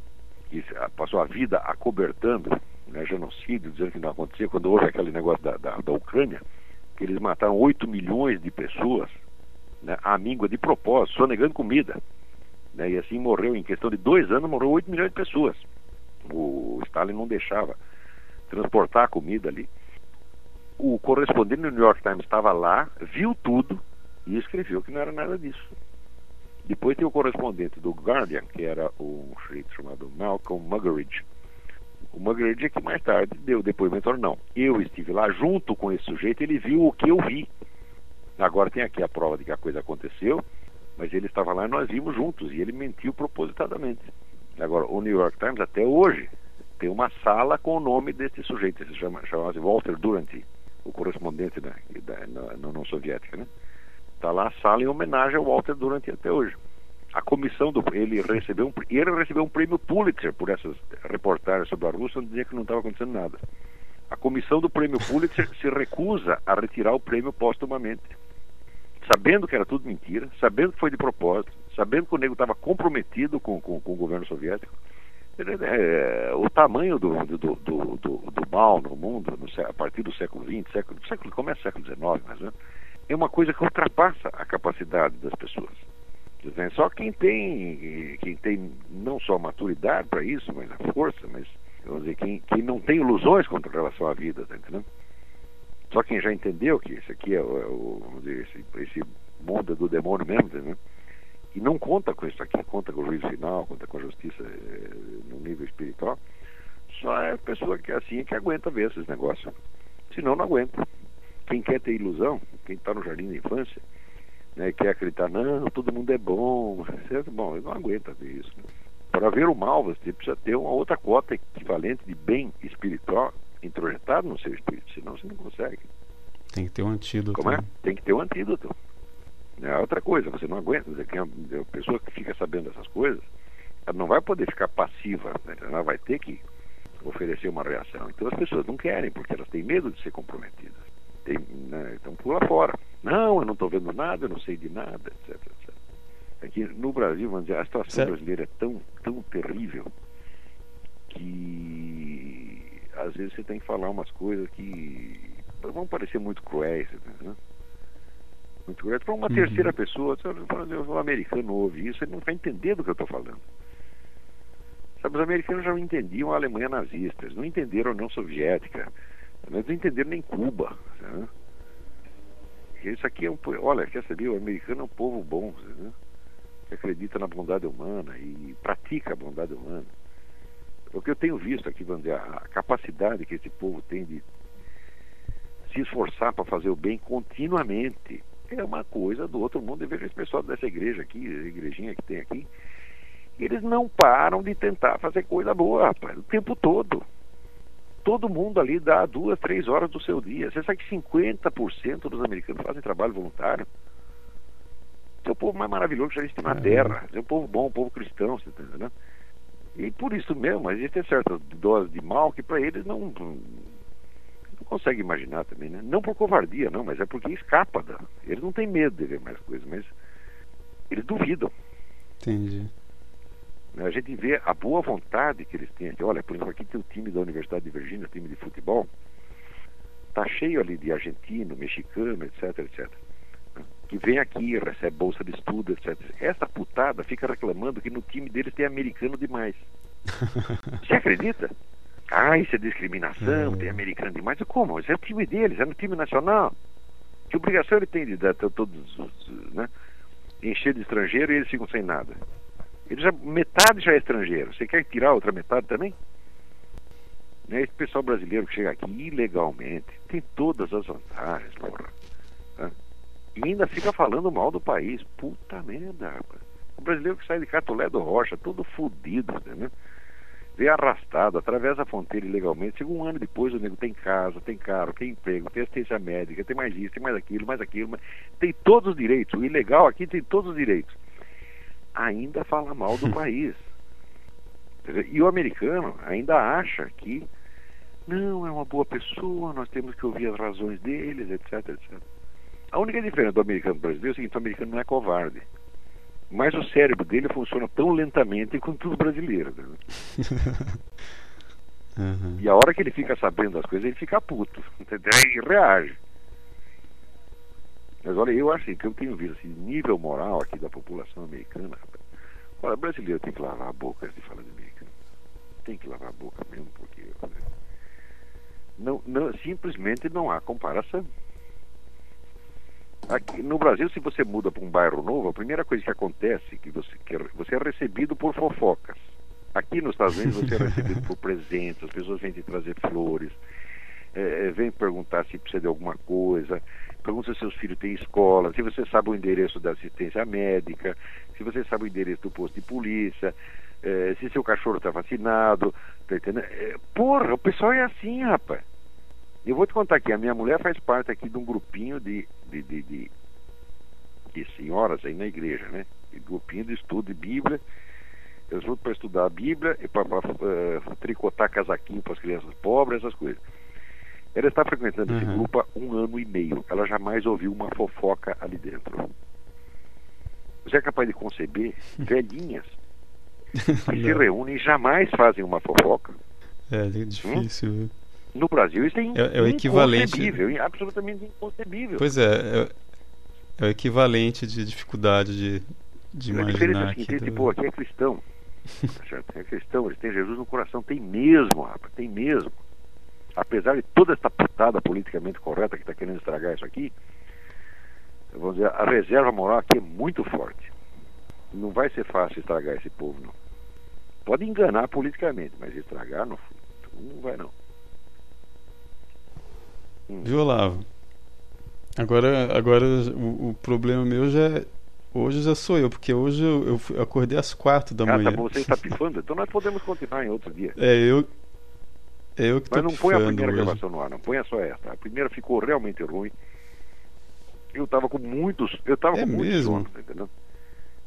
que passou a vida acobertando né, genocídio, dizendo que não acontecia, quando houve aquele negócio da, da, da Ucrânia, que eles mataram 8 milhões de pessoas né, à míngua de propósito, só negando comida. Né, e assim morreu, em questão de dois anos, morreu 8 milhões de pessoas. O Stalin não deixava transportar a comida ali. O correspondente do New York Times estava lá, viu tudo e escreveu que não era nada disso. Depois tem o correspondente do Guardian, que era um sujeito chamado Malcolm Muggeridge, o Muggeridge é que mais tarde deu depoimento, não, eu estive lá junto com esse sujeito, ele viu o que eu vi. Agora tem aqui a prova de que a coisa aconteceu, mas ele estava lá e nós vimos juntos, e ele mentiu propositadamente. Agora, o New York Times, até hoje, tem uma sala com o nome desse sujeito, ele se chama, chama-se Walter Duranty, o correspondente da, da, na, União Soviética, né? Está lá a sala em homenagem ao Walter Duranty até hoje a comissão do ele recebeu um, ele recebeu um prêmio Pulitzer por essas reportagens sobre a Rússia onde dizia que não estava acontecendo nada. A comissão do prêmio Pulitzer se recusa a retirar o prêmio póstumamente, sabendo que era tudo mentira, sabendo que foi de propósito, sabendo que o nego estava comprometido com, com, com, o governo soviético. É, o tamanho do, do, do, do, do mal no mundo, no, a partir do século XX, século, século, começa século XIX, mas, né, é uma coisa que ultrapassa a capacidade das pessoas. Só quem tem, quem tem não só maturidade para isso, mas a força, mas vamos dizer, quem, quem não tem ilusões contra relação à vida, tá entendendo? Só quem já entendeu que isso aqui é o, é dizer, esse, esse mundo do demônio mesmo, entendeu? E não conta com isso aqui, conta com o juízo final, conta com a justiça é, no nível espiritual, só é a pessoa que é assim que aguenta ver esses negócios. Senão não aguenta. Quem quer ter ilusão, quem está no jardim da infância, né, quer acreditar, não, todo mundo é bom, certo? Bom, não aguenta ver isso. Né? Para ver o mal, você precisa ter uma outra cota equivalente de bem espiritual introjetado no seu espírito, senão você não consegue. Tem que ter um antídoto. Como é? Né? Tem que ter um antídoto. É outra coisa, você não aguenta. A pessoa que fica sabendo dessas coisas, ela não vai poder ficar passiva, né? ela vai ter que oferecer uma reação. Então as pessoas não querem, porque elas têm medo de ser comprometidas. Tem, né? Então pula fora. Não, eu não estou vendo nada, eu não sei de nada, etc, etc. Aqui no Brasil, vamos dizer, a situação certo. brasileira é tão, tão terrível que às vezes você tem que falar umas coisas que vão parecer muito cruéis, né? Muito cruéis. Para uma uhum. terceira pessoa, o americano ouve isso, ele não vai entender do que eu estou falando. Sabe, os americanos já não entendiam a Alemanha nazista, eles não entenderam a União Soviética, eles não entenderam nem Cuba. Né? Isso aqui é um. Olha, quer saber? O americano é um povo bom, né? que acredita na bondade humana e pratica a bondade humana. O que eu tenho visto aqui, Vander, a capacidade que esse povo tem de se esforçar para fazer o bem continuamente é uma coisa do outro mundo. Eu vejo esse pessoal dessa igreja aqui, a igrejinha que tem aqui, eles não param de tentar fazer coisa boa, rapaz, o tempo todo. todo mundo ali dá duas, três horas do seu dia. Você sabe que 50% dos americanos fazem trabalho voluntário. É o povo mais maravilhoso que já existe na é. Terra. É um povo bom, um povo cristão, você tá entendendo? E por isso mesmo, existe certa dose de mal que para eles não consegue imaginar também, né? Não por covardia, não, mas é porque escapa. Da, eles não têm medo de ver mais coisas, mas eles duvidam. Entendi. A gente vê a boa vontade que eles têm aqui. Olha, por exemplo, aqui tem o time da Universidade de Virgínia, o time de futebol. Tá cheio ali de argentino, mexicano, etc, etc. Que vem aqui, recebe bolsa de estudo, etc. Essa putada fica reclamando que no time deles tem americano demais. Você acredita? Ah, isso é discriminação, uhum. tem americano demais. Como? Isso é o time deles, é no time nacional. Que obrigação ele tem de dar todos os. Né? Encher de estrangeiro e eles ficam sem nada. Ele já, metade já é estrangeiro. Você quer tirar a outra metade também? Né? Esse pessoal brasileiro que chega aqui ilegalmente tem todas as vantagens, porra. Né? E ainda fica falando mal do país. Puta merda, rapaz. O brasileiro que sai de Catolé do Rocha, todo fodido, entendeu? Vem arrastado, atravessa a fronteira ilegalmente. Chega um ano depois, o nego tem casa, tem carro, tem emprego, tem assistência médica, tem mais isso, tem mais aquilo, mais aquilo. Mais... Tem todos os direitos. O ilegal aqui tem todos os direitos ainda fala mal do país. E o americano ainda acha que não, é uma boa pessoa, nós temos que ouvir as razões deles, etc, etc. A única diferença do americano para o brasileiro é o seguinte, o americano não é covarde. Mas o cérebro dele funciona tão lentamente quanto os brasileiros. Né? uhum. E a hora que ele fica sabendo das coisas, ele fica puto. Entendeu? E reage. Mas olha, eu acho assim, que eu tenho visto assim, nível moral aqui da população americana, rapaz. Olha, brasileiro tem que lavar a boca de falar de americano. Tem que lavar a boca mesmo, porque não, não, simplesmente não há comparação. Aqui, no Brasil, se você muda para um bairro novo, a primeira coisa que acontece é que você, que você é recebido por fofocas. Aqui nos Estados Unidos você é recebido por presentes, as pessoas vêm te trazer flores, é, vêm perguntar se precisa de alguma coisa, pergunta se seus filhos têm escola, se você sabe o endereço da assistência médica, se você sabe o endereço do posto de polícia, eh, se seu cachorro está vacinado, tá entendendo? Eh, porra, o pessoal é assim, rapaz. Eu vou te contar aqui, a minha mulher faz parte aqui de um grupinho de, de, de, de, de senhoras aí na igreja, né? De grupinho de estudo de Bíblia. Eles vão para estudar a Bíblia e para uh, tricotar casaquinho para as crianças pobres, essas coisas. Ela está frequentando uhum. esse grupo há um ano e meio. Ela jamais ouviu uma fofoca ali dentro. Você é capaz de conceber velhinhas que se reúnem e jamais fazem uma fofoca? É, é difícil. Hum? No Brasil isso é, é, é o equivalente. absolutamente inconcebível. Pois é, é, é, o equivalente de dificuldade de, de imaginar. A diferença é seguinte, tipo, aqui é cristão. Tá é cristão, eles têm Jesus no coração, tem mesmo, rapaz, tem mesmo apesar de toda essa putada politicamente correta que está querendo estragar isso aqui, vamos dizer, a reserva moral aqui é muito forte. Não vai ser fácil estragar esse povo, não. Pode enganar politicamente, mas estragar não, não vai não. Hum. Viu, Olavo? Agora, agora o, o, problema meu já é. Hoje já sou eu, porque hoje eu, eu acordei às quatro da ah, manhã. Tá bom, você está pifando? Então nós podemos continuar em outro dia. É, eu, eu que Mas não põe a primeira hoje. gravação no ar, não. Põe só essa. A primeira ficou realmente ruim. Eu estava com muitos. Eu estava é com muito sono, tá entendeu?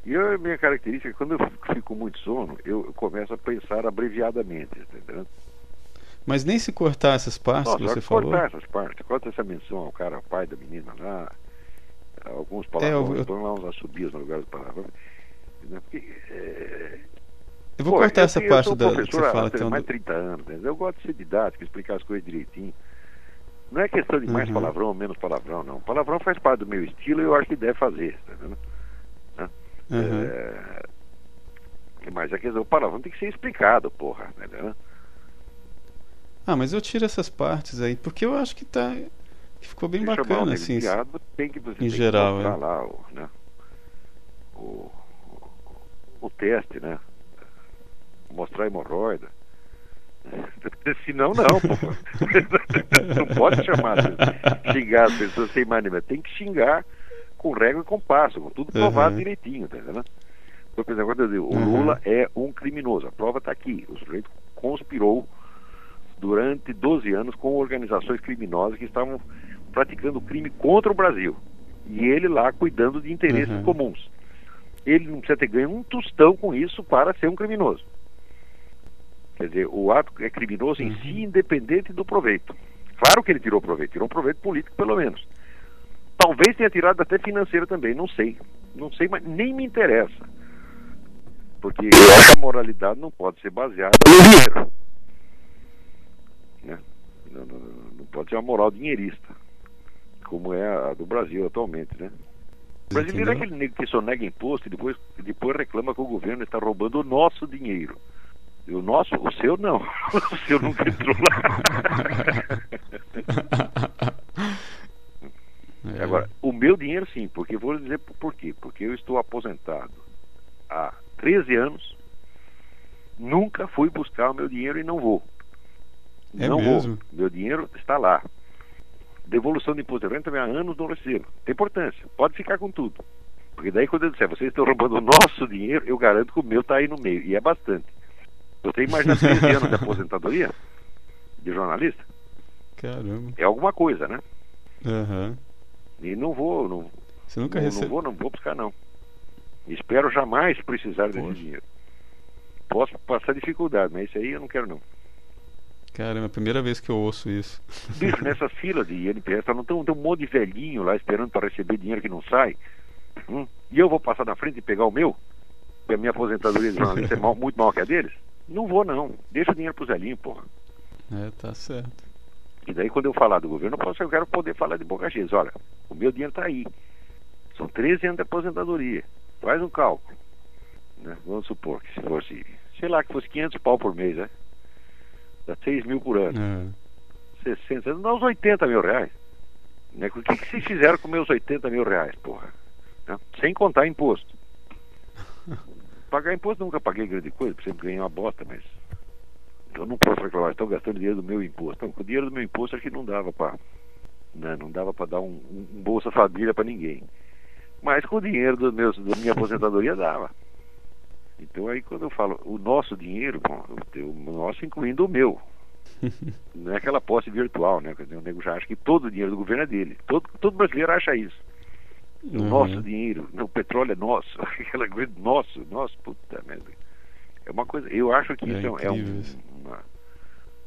E a minha característica, quando eu fico com muito sono, eu começo a pensar abreviadamente, tá entendeu? Mas nem se cortar essas partes que você falou. cortar essas partes, corta essa menção ao cara, ao pai da menina lá, alguns palavrões, é, eu... põe lá uns assobios no lugar dos palavrões. Porque, é, eu vou Pô, cortar eu, essa parte da que você fala. Há mais de 30 anos, né? eu gosto de ser didático, explicar as coisas direitinho. Não é questão de mais uhum. palavrão ou menos palavrão, não. Palavrão faz parte do meu estilo e eu acho que deve fazer, tá vendo? Uhum. É... Mas a questão, o palavrão tem que ser explicado, porra, né? Ah, mas eu tiro essas partes aí, porque eu acho que tá. Que ficou bem Deixa bacana, assim. Tem que, você em geral, é. lá o, né? o, o, teste, né? mostrar hemorroida. Senão, não, não pode chamar, xingar as pessoas sem maneira. Tem que xingar com régua e com passo, com tudo provado uhum. direitinho, tá entendendo? Então, por exemplo, o uhum. Lula é um criminoso, a prova está aqui, o sujeito conspirou durante 12 anos com organizações criminosas que estavam praticando crime contra o Brasil. E ele lá cuidando de interesses uhum. comuns. Ele não precisa ter ganho um tostão com isso para ser um criminoso. Quer dizer, o ato é criminoso em uhum. si, independente do proveito. Claro que ele tirou proveito, tirou um proveito político pelo menos. Talvez tenha tirado até financeiro também, não sei. Não sei, mas nem me interessa. Porque a moralidade não pode ser baseada no dinheiro. Né? Não, não, não, pode ser uma moral dinheirista, como é a do Brasil atualmente, né? O brasileiro é aquele negro que só nega imposto e depois, depois reclama que o governo está roubando o nosso dinheiro. E o nosso, o seu não. O seu nunca entrou lá. É. Agora, o meu dinheiro sim, porque vou dizer por quê. Porque eu estou aposentado há 13 anos, nunca fui buscar o meu dinheiro e não vou. É não mesmo? vou. Meu dinheiro está lá. Devolução de imposto de renda também há anos não recebo. Tem importância. Pode ficar com tudo. Porque daí quando eu disser, vocês estão roubando o nosso dinheiro, eu garanto que o meu está aí no meio. E é bastante. Eu tenho mais de 13 anos de aposentadoria de jornalista. Caramba. É alguma coisa, né? Uhum. E não vou, não, Você nunca não, recebe... não vou, não vou buscar não. Espero jamais precisar Poxa. desse dinheiro. Posso passar dificuldade, mas isso aí eu não quero não. Cara, é a primeira vez que eu ouço isso. Bicho, nessa fila de INPS, tá, não tem, tem um monte de velhinho lá esperando para receber dinheiro que não sai. Hum? E eu vou passar na frente e pegar o meu? Porque a minha aposentadoria de jornalista é mal, muito maior que a deles? Não vou não. Deixa o dinheiro pro Zelinho, porra. É, tá certo. E daí quando eu falar do governo, eu, posso, eu quero poder falar de boca cheia. Olha, o meu dinheiro está aí. São 13 anos de aposentadoria. Faz um cálculo. Né? Vamos supor que se fosse, sei lá, que fosse 500 pau por mês, né? Dá 6 mil por ano. É. 60, dá uns 80 mil reais. Né? O que, que vocês fizeram com meus 80 mil reais, porra? Né? Sem contar imposto. Pagar imposto nunca paguei grande coisa, sempre ganhei uma bosta, mas eu não posso reclamar, estão gastando dinheiro do meu imposto. Com o dinheiro do meu imposto acho que não dava para né, não dava para dar um, um, Bolsa Família para ninguém. Mas com o dinheiro do meus, da minha aposentadoria dava. Então aí quando eu falo o nosso dinheiro, bom, o nosso incluindo o meu. Não é aquela posse virtual, né? O nego já acha que todo o dinheiro do governo é dele. Todo, todo brasileiro acha isso. O uhum. nosso dinheiro, o petróleo é nosso, aquela coisa, nosso, nosso, puta merda. É uma coisa, eu acho que é isso é, é um, uma,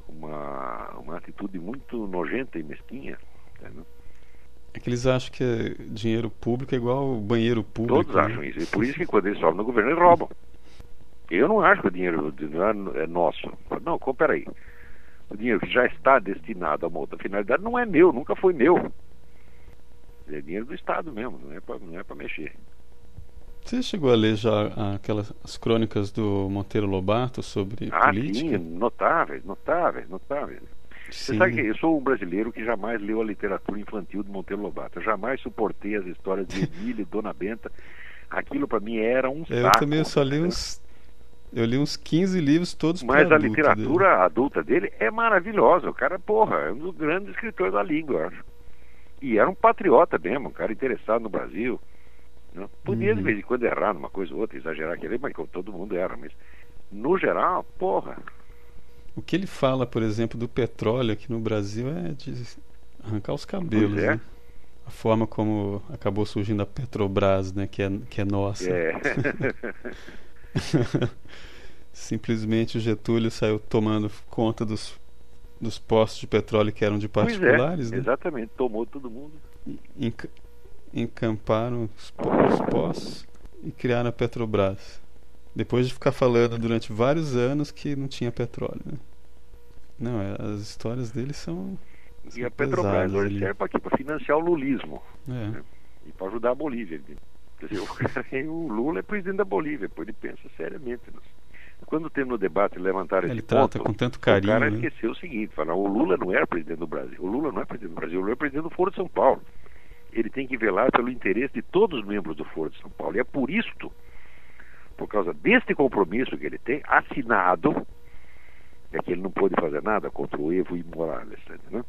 uma, uma atitude muito nojenta e mesquinha. Né? É que eles acham que dinheiro público é igual banheiro público. Todos né? acham isso. E por isso que quando eles sobem no governo, eles roubam. Eu não acho que o dinheiro é nosso. Não, peraí. O dinheiro que já está destinado a uma outra finalidade não é meu, nunca foi meu. É dinheiro do Estado mesmo, não é para é mexer. Você chegou a ler já aquelas as crônicas do Monteiro Lobato sobre ah, política? Sim, notáveis, notáveis, notáveis. Sim. Você sabe que eu sou um brasileiro que jamais leu a literatura infantil do Monteiro Lobato. Eu jamais suportei as histórias de Emília e Dona Benta. Aquilo para mim era um eu saco. Eu também só li uns eu li uns 15 livros todos Mas a literatura dele. adulta dele é maravilhosa. O cara, porra, é um dos grandes escritores da língua, acho. E era um patriota mesmo, um cara interessado no Brasil. Não? Podia uhum. de vez em quando errar numa coisa ou outra, exagerar querer, mas todo mundo erra, mas no geral, porra. O que ele fala, por exemplo, do petróleo aqui no Brasil é de arrancar os cabelos, é. né? A forma como acabou surgindo a Petrobras, né? Que é, que é nossa. É. Simplesmente o Getúlio saiu tomando conta dos, dos postos de petróleo que eram de particulares, é, né? Exatamente, tomou todo mundo encamparam os, os postos e criaram a Petrobras. Depois de ficar falando durante vários anos que não tinha petróleo. Né? Não, é, as histórias deles são. são e a Petrobras hoje serve para financiar o lulismo é. né? e para ajudar a Bolívia. Quer dizer, o, o, Lula é presidente da Bolívia, pô, ele pensa seriamente. Quando tem no debate levantar esse ele trata ponto, com tanto carinho. O cara né? esqueceu o seguinte: fala, o Lula não era presidente do Brasil. O Lula não é presidente do Brasil, o Lula é presidente do Foro de São Paulo ele tem que velar pelo interesse de todos os membros do Foro de São Paulo. E é por isto, por causa deste compromisso que ele tem, assinado, é que ele não pode fazer nada contra o Evo e Morales, né?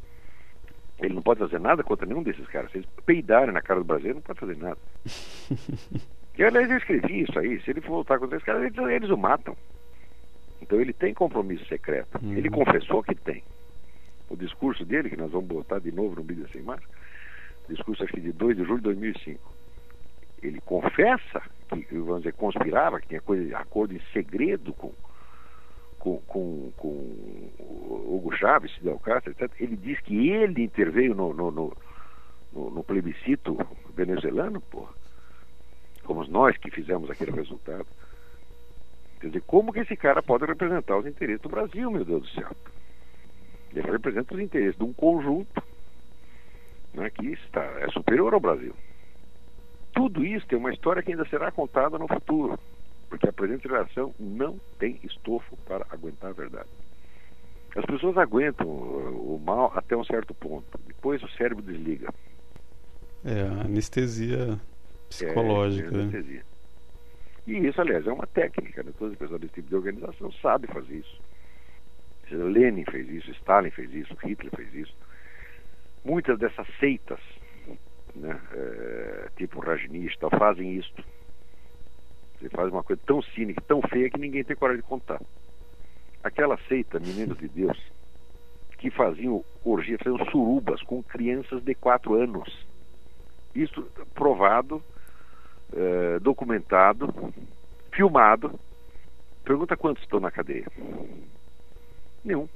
Ele não pode fazer nada contra nenhum desses caras. Se eles peidarem na cara do Brasil, ele não pode fazer nada. e aliás, eu escrevi isso aí. Se ele voltar contra esses caras, eles, eles o matam. Então ele tem compromisso secreto. Uhum. Ele confessou que tem. o discurso dele, que nós vamos botar de novo no vídeo sem mais, discurso acho que de 2 de julho de 2005. Ele confessa que, vamos dizer, conspirava, que tinha coisa acordo em segredo com, com, com, com Hugo Chávez, Fidel Castro, etc. Ele diz que ele interveio no, no, no, no, plebiscito venezuelano, porra. Fomos nós que fizemos aquele resultado. Quer dizer, como que esse cara pode representar os interesses do Brasil, meu Deus do céu? Ele representa os interesses de um conjunto né, que está, é superior ao Brasil. Tudo isso tem uma história que ainda será contada no futuro, porque a presente geração não tem estofo para aguentar a verdade. As pessoas aguentam o mal até um certo ponto, depois o cérebro desliga. É, anestesia psicológica. É, é anestesia. Né? E isso, aliás, é uma técnica. Né? Todas as pessoas desse tipo de organização sabem fazer isso. Lenin fez isso, Stalin fez isso, Hitler fez isso. Muitas dessas seitas, né, é, tipo Rajnista, fazem isso. Você faz uma coisa tão cínica, tão feia que ninguém tem coragem de contar. Aquela seita, meninos de Deus, que faziam orgias, faziam surubas com crianças de 4 anos. Isso provado, é, documentado, filmado. Pergunta quantos estão na cadeia. Nenhum.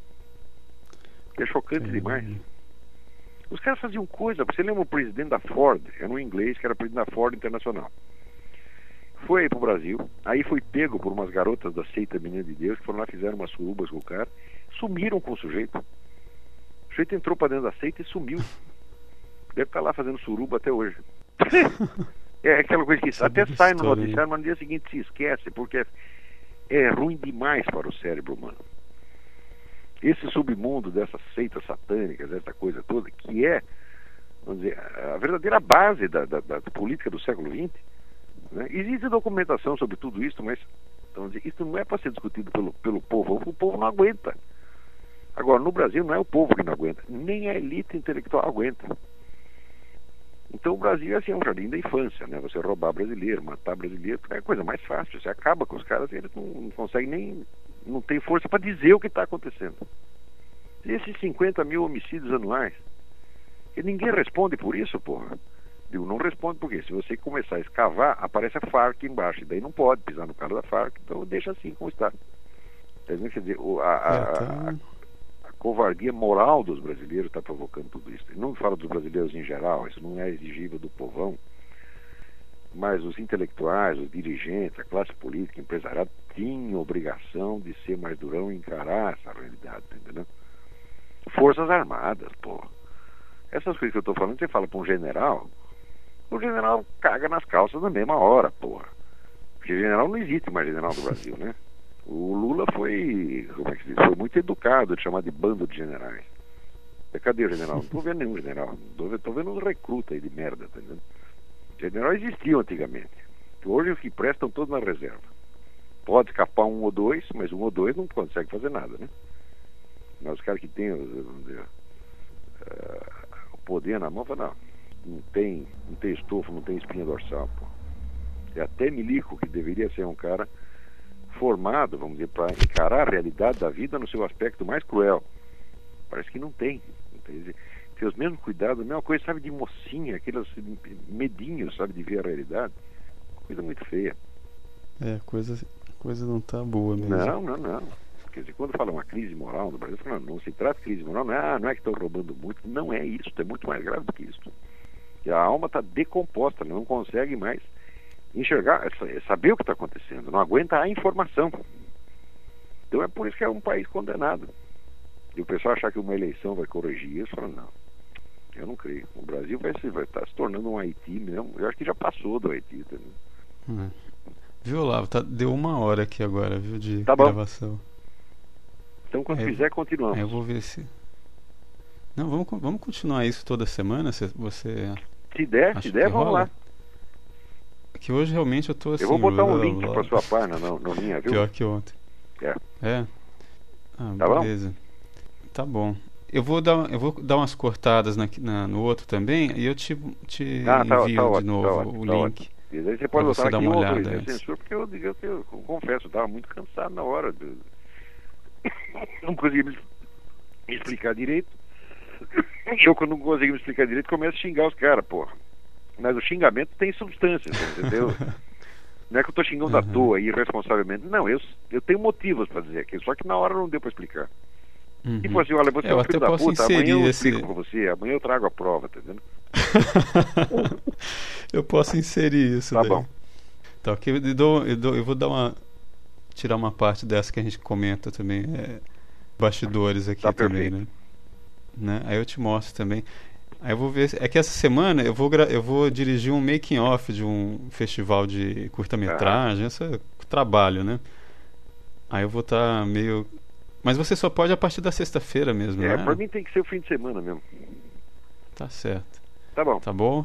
É chocante demais. Os caras faziam coisa. Você lembra o presidente da Ford? Era um inglês que era presidente da Ford Internacional. Foi aí pro Brasil, aí foi pego por umas garotas da seita Menina de Deus que foram lá, fizeram umas surubas com o cara, sumiram com o sujeito. O sujeito entrou para dentro da seita e sumiu. Deve estar tá lá fazendo suruba até hoje. é aquela coisa que até sai no noticiário, mas no dia seguinte se esquece, porque é, é ruim demais para o cérebro humano esse submundo dessas seitas satânicas, essa coisa toda, que é, vamos dizer, a verdadeira base da, da, da política do século XX. Né? Existe documentação sobre tudo isso, mas dizer, isso não é para ser discutido pelo, pelo povo, o povo não aguenta. Agora, no Brasil não é o povo que não aguenta, nem a elite intelectual aguenta. Então o Brasil assim, é um jardim da infância, né? Você roubar brasileiro, matar brasileiro, é a coisa mais fácil. Você acaba com os caras e eles não, não conseguem nem não tem força para dizer o que está acontecendo. E esses 50 mil homicídios anuais, e ninguém responde por isso, porra. Digo, não responde porque se você começar a escavar, aparece a FARC embaixo, e daí não pode pisar no carro da FARC, então deixa assim como está. Quer dizer, a, a, é, tá. a, a covardia moral dos brasileiros está provocando tudo isso. não falo dos brasileiros em geral, isso não é exigível do povão mas os intelectuais, os dirigentes, a classe política, empresarial tinham obrigação de ser mais durão e encarar essa realidade, tá entendeu? Forças Armadas, pô. Essas coisas que eu estou falando, você fala para um general, o general caga nas calças na mesma hora, porra. Porque general não existe mais general do Brasil, né? O Lula foi, como é que se diz, foi muito educado de chamar de bando de generais. Cadê o general? Não estou vendo nenhum general. Estou vendo uns recrutas aí de merda, tá entendendo? Generais existiam antigamente. Hoje os que prestam todos na reserva. Pode escapar um ou dois, mas um ou dois não consegue fazer nada, né? Mas os caras que têm dizer, uh, o poder na mão, falam, não, não tem, não tem estofo, não tem espinha dorsal. Pô. E até Milico, que deveria ser um cara formado, vamos dizer, para encarar a realidade da vida no seu aspecto mais cruel. Parece que não tem. Não tem ter os mesmos cuidados, a mesma coisa, sabe, de mocinha, aqueles medinhos, sabe, de ver a realidade. Coisa muito feia. É, coisa, coisa não tá boa mesmo. Não, não, não. Quer dizer, quando fala uma crise moral no Brasil, fala, não, se trata de crise moral, não é, ah, não é que estão roubando muito, não é isso, é muito mais grave do que isso. A alma está decomposta, não consegue mais enxergar, saber o que está acontecendo, não aguenta a informação. Então é por isso que é um país condenado. E o pessoal achar que uma eleição vai corrigir isso, fala, não. Eu não creio. O Brasil vai, se, vai estar se tornando um Haiti mesmo. Eu acho que já passou do Haiti. Tá? É. Viu, Olavo? Tá, deu uma hora aqui agora, viu, de tá gravação. Então, quando é, fizer, continuamos. É, eu vou ver se. Não, vamos, vamos continuar isso toda semana? Se, você. Se der, se der, vamos rola? lá. Que hoje realmente eu tô assim. Eu vou botar um link para sua página, não, não minha, viu? Pior que ontem. É. É? Ah, tá beleza. Bom? Tá bom. Eu vou dar, eu vou dar umas cortadas na, na, no outro também e eu te, te ah, tá, envio tá, tá de novo tá o tá link. Aí você pode você dar uma olhada. Eu, censura, porque eu, eu, eu, eu confesso, eu estava muito cansado na hora. De... Não conseguia me explicar direito. Eu, quando não consigo me explicar direito, começo a xingar os caras, porra. Mas o xingamento tem substância, entendeu? Não é que eu estou xingando uhum. à toa, irresponsavelmente. Não, eu, eu tenho motivos para dizer aquilo, só que na hora não deu para explicar. Uhum. E falou assim, olha, você é, é um filho da puta, amanhã eu esse... explico você, amanhã eu trago a prova, tá entendendo? eu posso inserir isso Tá daí. bom. Tá, ok, eu, dou, eu, dou, eu vou dar uma... tirar uma parte dessa que a gente comenta também, é, bastidores aqui tá também, né? Né? Aí eu te mostro também. Aí eu vou ver. É que essa semana eu vou, eu vou dirigir um making off de um festival de curta-metragem, esse é trabalho, né? Aí eu vou estar tá meio. Mas você só pode a partir da sexta-feira mesmo, é, né? pra mim tem que ser o fim de semana mesmo. Tá certo. Tá bom. Tá bom?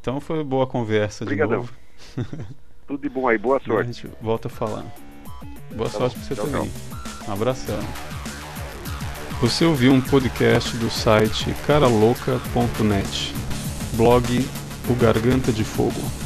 Então foi boa conversa Obrigadão. de novo. Tudo de bom aí, boa sorte. a gente volta a falar. Boa tá sorte bom. pra você tchau, também. Tchau. Um abração. Você ouviu um podcast do site caralouca.net, blog O Garganta de Fogo.